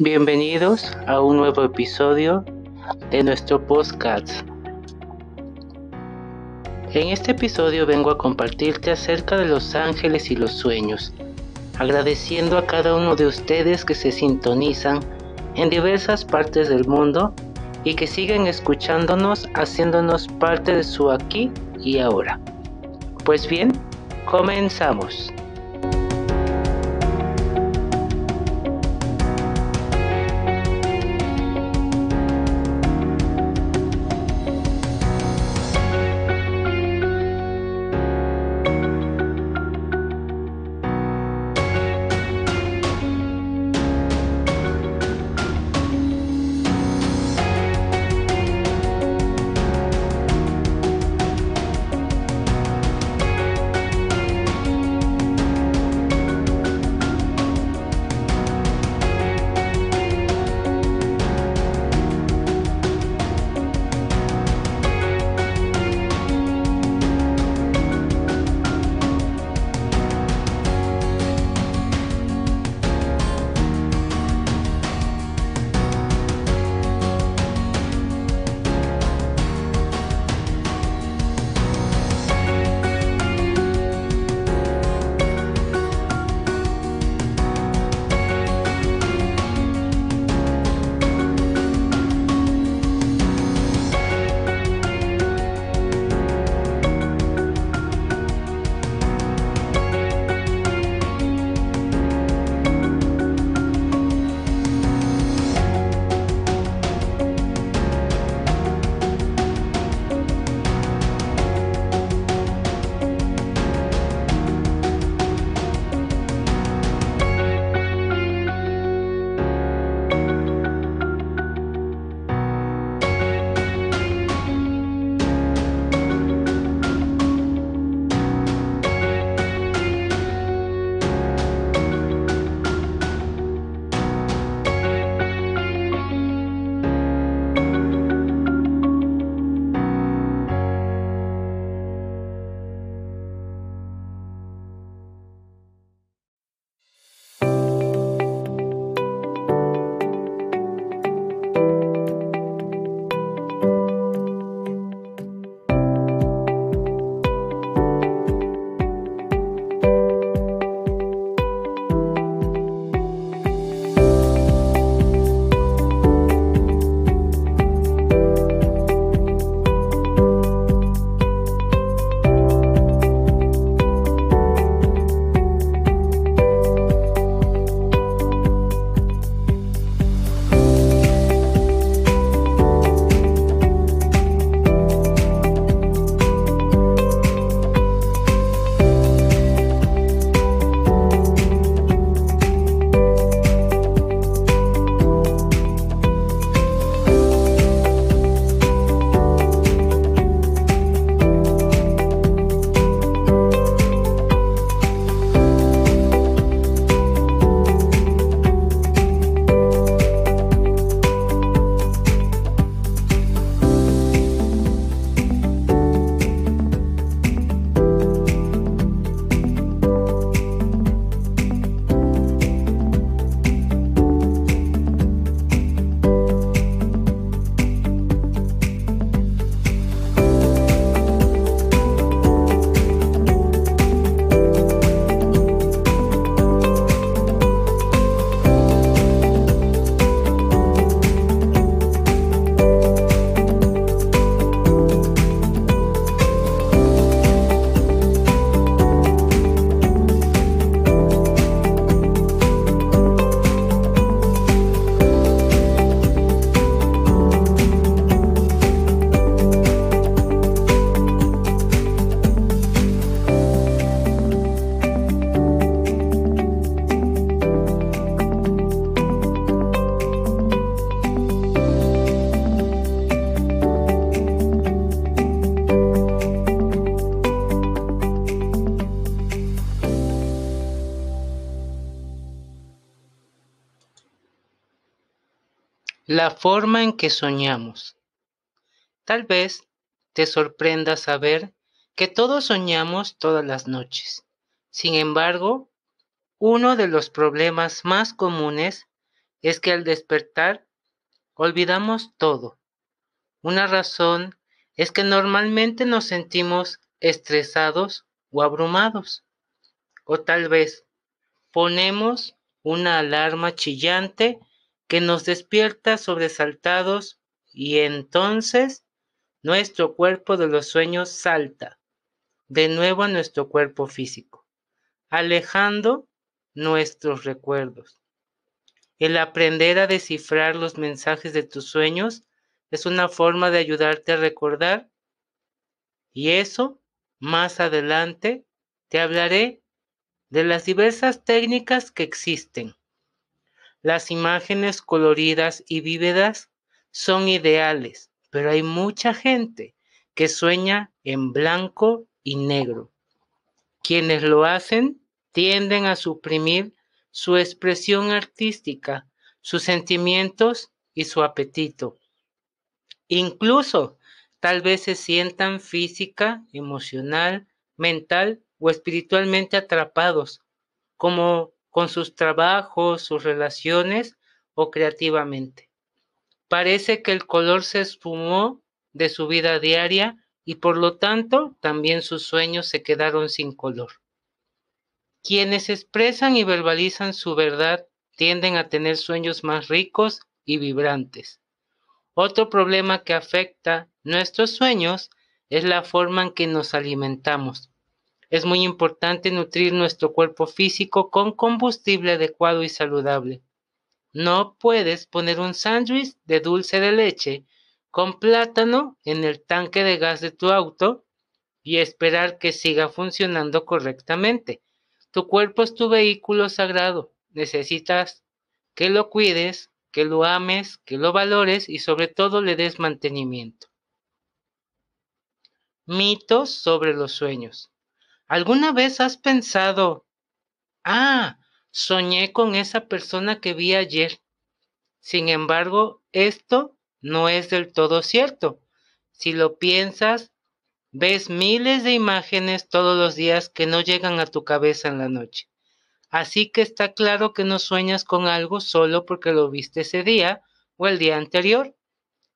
Bienvenidos a un nuevo episodio de nuestro podcast. En este episodio vengo a compartirte acerca de los ángeles y los sueños, agradeciendo a cada uno de ustedes que se sintonizan en diversas partes del mundo y que siguen escuchándonos haciéndonos parte de su aquí y ahora. Pues bien, comenzamos. La forma en que soñamos. Tal vez te sorprenda saber que todos soñamos todas las noches. Sin embargo, uno de los problemas más comunes es que al despertar olvidamos todo. Una razón es que normalmente nos sentimos estresados o abrumados. O tal vez ponemos una alarma chillante que nos despierta sobresaltados y entonces nuestro cuerpo de los sueños salta de nuevo a nuestro cuerpo físico, alejando nuestros recuerdos. El aprender a descifrar los mensajes de tus sueños es una forma de ayudarte a recordar y eso más adelante te hablaré de las diversas técnicas que existen. Las imágenes coloridas y vívidas son ideales, pero hay mucha gente que sueña en blanco y negro. Quienes lo hacen tienden a suprimir su expresión artística, sus sentimientos y su apetito. Incluso tal vez se sientan física, emocional, mental o espiritualmente atrapados, como con sus trabajos, sus relaciones o creativamente. Parece que el color se esfumó de su vida diaria y por lo tanto también sus sueños se quedaron sin color. Quienes expresan y verbalizan su verdad tienden a tener sueños más ricos y vibrantes. Otro problema que afecta nuestros sueños es la forma en que nos alimentamos. Es muy importante nutrir nuestro cuerpo físico con combustible adecuado y saludable. No puedes poner un sándwich de dulce de leche con plátano en el tanque de gas de tu auto y esperar que siga funcionando correctamente. Tu cuerpo es tu vehículo sagrado. Necesitas que lo cuides, que lo ames, que lo valores y sobre todo le des mantenimiento. Mitos sobre los sueños. ¿Alguna vez has pensado, ah, soñé con esa persona que vi ayer? Sin embargo, esto no es del todo cierto. Si lo piensas, ves miles de imágenes todos los días que no llegan a tu cabeza en la noche. Así que está claro que no sueñas con algo solo porque lo viste ese día o el día anterior.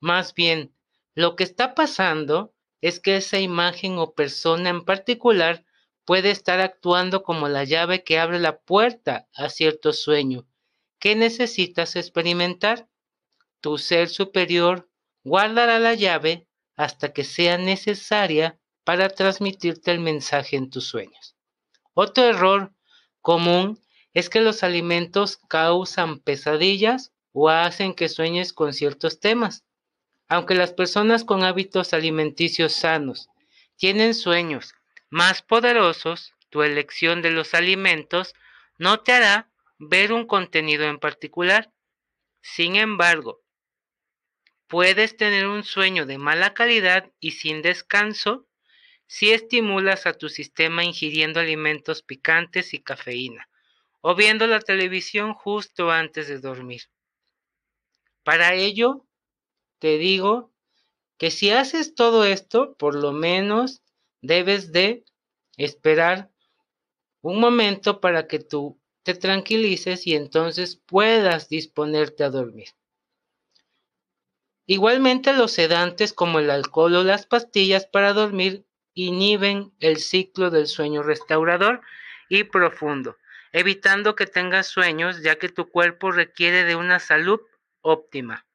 Más bien, lo que está pasando es que esa imagen o persona en particular puede estar actuando como la llave que abre la puerta a cierto sueño que necesitas experimentar. Tu ser superior guardará la llave hasta que sea necesaria para transmitirte el mensaje en tus sueños. Otro error común es que los alimentos causan pesadillas o hacen que sueñes con ciertos temas. Aunque las personas con hábitos alimenticios sanos tienen sueños más poderosos, tu elección de los alimentos no te hará ver un contenido en particular. Sin embargo, puedes tener un sueño de mala calidad y sin descanso si estimulas a tu sistema ingiriendo alimentos picantes y cafeína o viendo la televisión justo antes de dormir. Para ello, te digo que si haces todo esto, por lo menos debes de esperar un momento para que tú te tranquilices y entonces puedas disponerte a dormir. Igualmente los sedantes como el alcohol o las pastillas para dormir inhiben el ciclo del sueño restaurador y profundo, evitando que tengas sueños ya que tu cuerpo requiere de una salud óptima.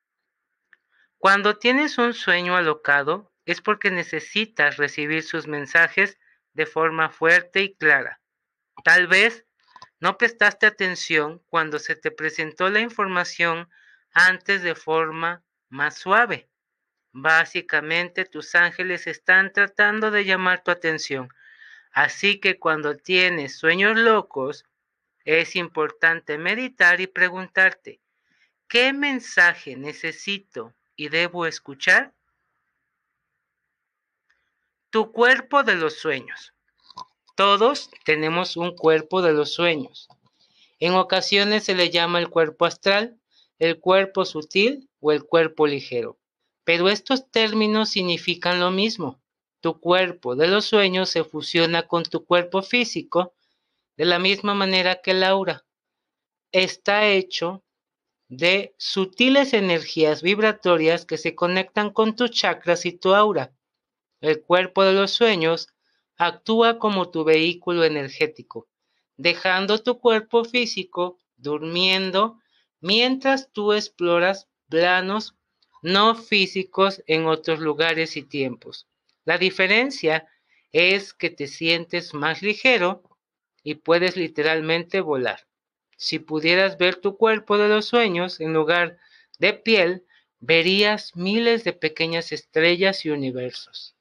Cuando tienes un sueño alocado es porque necesitas recibir sus mensajes de forma fuerte y clara. Tal vez no prestaste atención cuando se te presentó la información antes de forma más suave. Básicamente tus ángeles están tratando de llamar tu atención. Así que cuando tienes sueños locos, es importante meditar y preguntarte, ¿qué mensaje necesito y debo escuchar? Tu cuerpo de los sueños. Todos tenemos un cuerpo de los sueños. En ocasiones se le llama el cuerpo astral, el cuerpo sutil o el cuerpo ligero. Pero estos términos significan lo mismo. Tu cuerpo de los sueños se fusiona con tu cuerpo físico de la misma manera que el aura. Está hecho de sutiles energías vibratorias que se conectan con tus chakras y tu aura. El cuerpo de los sueños actúa como tu vehículo energético, dejando tu cuerpo físico durmiendo mientras tú exploras planos no físicos en otros lugares y tiempos. La diferencia es que te sientes más ligero y puedes literalmente volar. Si pudieras ver tu cuerpo de los sueños en lugar de piel, verías miles de pequeñas estrellas y universos.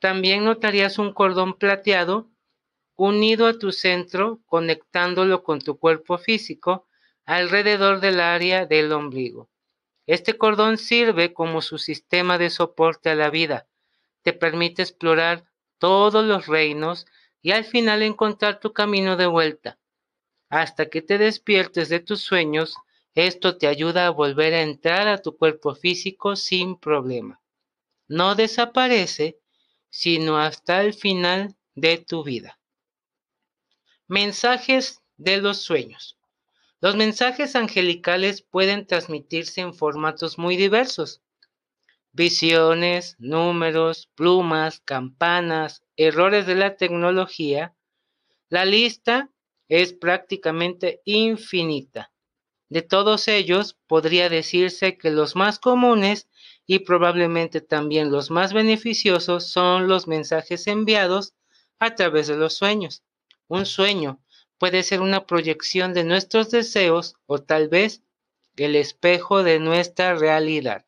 También notarías un cordón plateado unido a tu centro, conectándolo con tu cuerpo físico alrededor del área del ombligo. Este cordón sirve como su sistema de soporte a la vida. Te permite explorar todos los reinos y al final encontrar tu camino de vuelta. Hasta que te despiertes de tus sueños, esto te ayuda a volver a entrar a tu cuerpo físico sin problema. No desaparece, sino hasta el final de tu vida. Mensajes de los sueños. Los mensajes angelicales pueden transmitirse en formatos muy diversos. Visiones, números, plumas, campanas, errores de la tecnología. La lista es prácticamente infinita. De todos ellos, podría decirse que los más comunes y probablemente también los más beneficiosos son los mensajes enviados a través de los sueños. Un sueño puede ser una proyección de nuestros deseos o tal vez el espejo de nuestra realidad.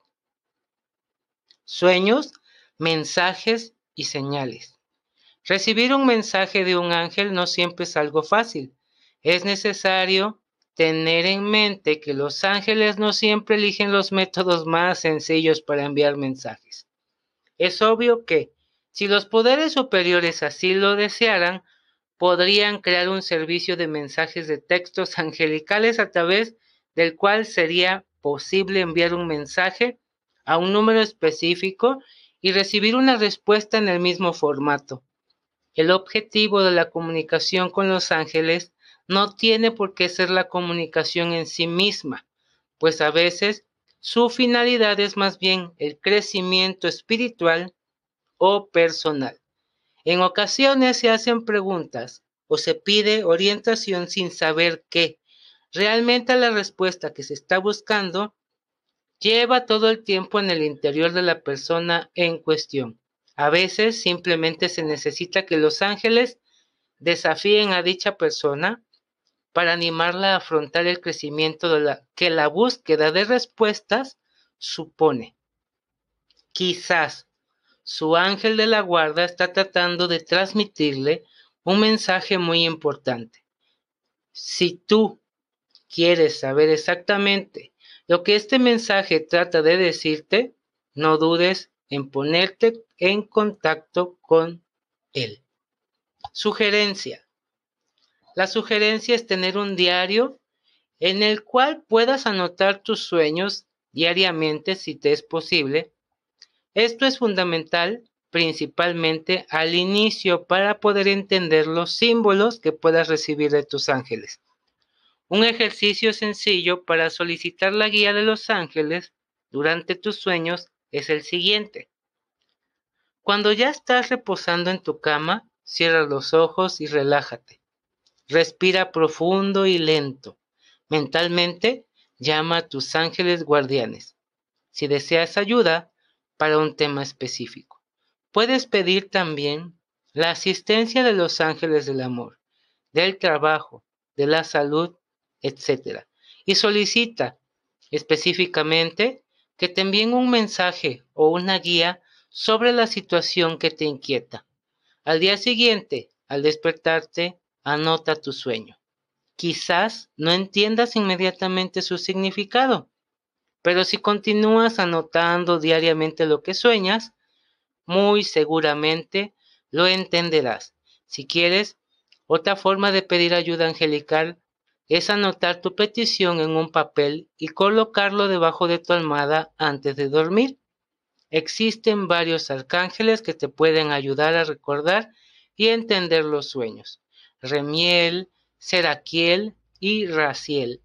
Sueños, mensajes y señales. Recibir un mensaje de un ángel no siempre es algo fácil. Es necesario tener en mente que los ángeles no siempre eligen los métodos más sencillos para enviar mensajes. Es obvio que, si los poderes superiores así lo desearan, podrían crear un servicio de mensajes de textos angelicales a través del cual sería posible enviar un mensaje a un número específico y recibir una respuesta en el mismo formato. El objetivo de la comunicación con los ángeles no tiene por qué ser la comunicación en sí misma, pues a veces su finalidad es más bien el crecimiento espiritual o personal. En ocasiones se hacen preguntas o se pide orientación sin saber qué. Realmente la respuesta que se está buscando lleva todo el tiempo en el interior de la persona en cuestión. A veces simplemente se necesita que los ángeles desafíen a dicha persona para animarla a afrontar el crecimiento que la búsqueda de respuestas supone. Quizás su ángel de la guarda está tratando de transmitirle un mensaje muy importante. Si tú quieres saber exactamente lo que este mensaje trata de decirte, no dudes en ponerte en contacto con él. Sugerencia. La sugerencia es tener un diario en el cual puedas anotar tus sueños diariamente si te es posible esto es fundamental principalmente al inicio para poder entender los símbolos que puedas recibir de tus ángeles. Un ejercicio sencillo para solicitar la guía de los ángeles durante tus sueños es el siguiente. Cuando ya estás reposando en tu cama, cierra los ojos y relájate. Respira profundo y lento. Mentalmente llama a tus ángeles guardianes. Si deseas ayuda, para un tema específico. Puedes pedir también la asistencia de los ángeles del amor, del trabajo, de la salud, etc. Y solicita específicamente que te envíen un mensaje o una guía sobre la situación que te inquieta. Al día siguiente, al despertarte, anota tu sueño. Quizás no entiendas inmediatamente su significado, pero si continúas anotando diariamente lo que sueñas, muy seguramente lo entenderás. Si quieres, otra forma de pedir ayuda angelical es anotar tu petición en un papel y colocarlo debajo de tu almohada antes de dormir. Existen varios arcángeles que te pueden ayudar a recordar y entender los sueños. Remiel, Seraquiel y Raciel.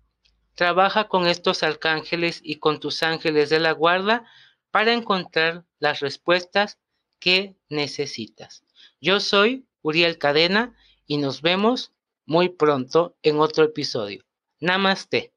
trabaja con estos arcángeles y con tus ángeles de la guarda para encontrar las respuestas que necesitas. Yo soy Uriel Cadena y nos vemos muy pronto en otro episodio. Namaste.